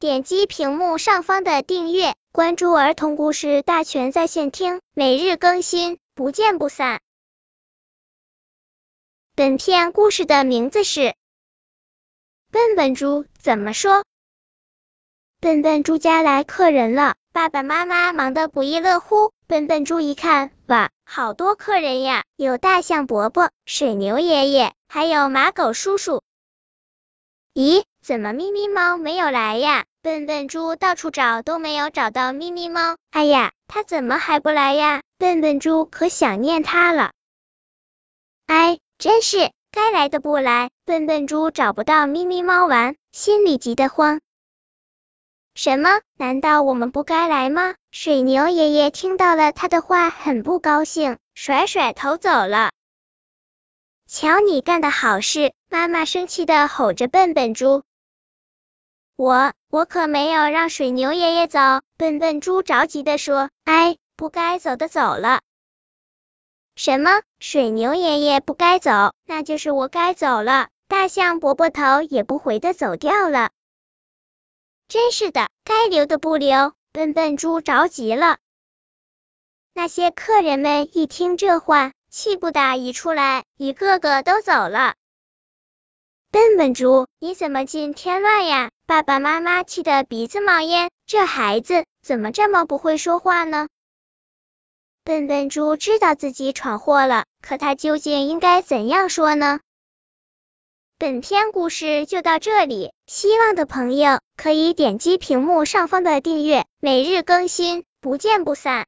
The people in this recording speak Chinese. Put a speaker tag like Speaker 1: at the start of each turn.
Speaker 1: 点击屏幕上方的订阅，关注儿童故事大全在线听，每日更新，不见不散。本片故事的名字是《笨笨猪怎么说》。笨笨猪家来客人了，爸爸妈妈忙得不亦乐乎。笨笨猪一看，哇，好多客人呀，有大象伯伯、水牛爷爷，还有马狗叔叔。咦，怎么咪咪猫没有来呀？笨笨猪到处找都没有找到咪咪猫。哎呀，它怎么还不来呀？笨笨猪可想念它了。哎，真是该来的不来。笨笨猪找不到咪咪猫玩，心里急得慌。什么？难道我们不该来吗？水牛爷爷听到了他的话，很不高兴，甩甩头走了。瞧你干的好事！妈妈生气的吼着笨笨猪。我我可没有让水牛爷爷走。笨笨猪着急的说。哎，不该走的走了。什么？水牛爷爷不该走，那就是我该走了。大象伯伯头也不回的走掉了。真是的，该留的不留。笨笨猪着急了。那些客人们一听这话。气不打一处来，一个个都走了。笨笨猪，你怎么进添乱呀？爸爸妈妈气得鼻子冒烟，这孩子怎么这么不会说话呢？笨笨猪知道自己闯祸了，可他究竟应该怎样说呢？本篇故事就到这里，希望的朋友可以点击屏幕上方的订阅，每日更新，不见不散。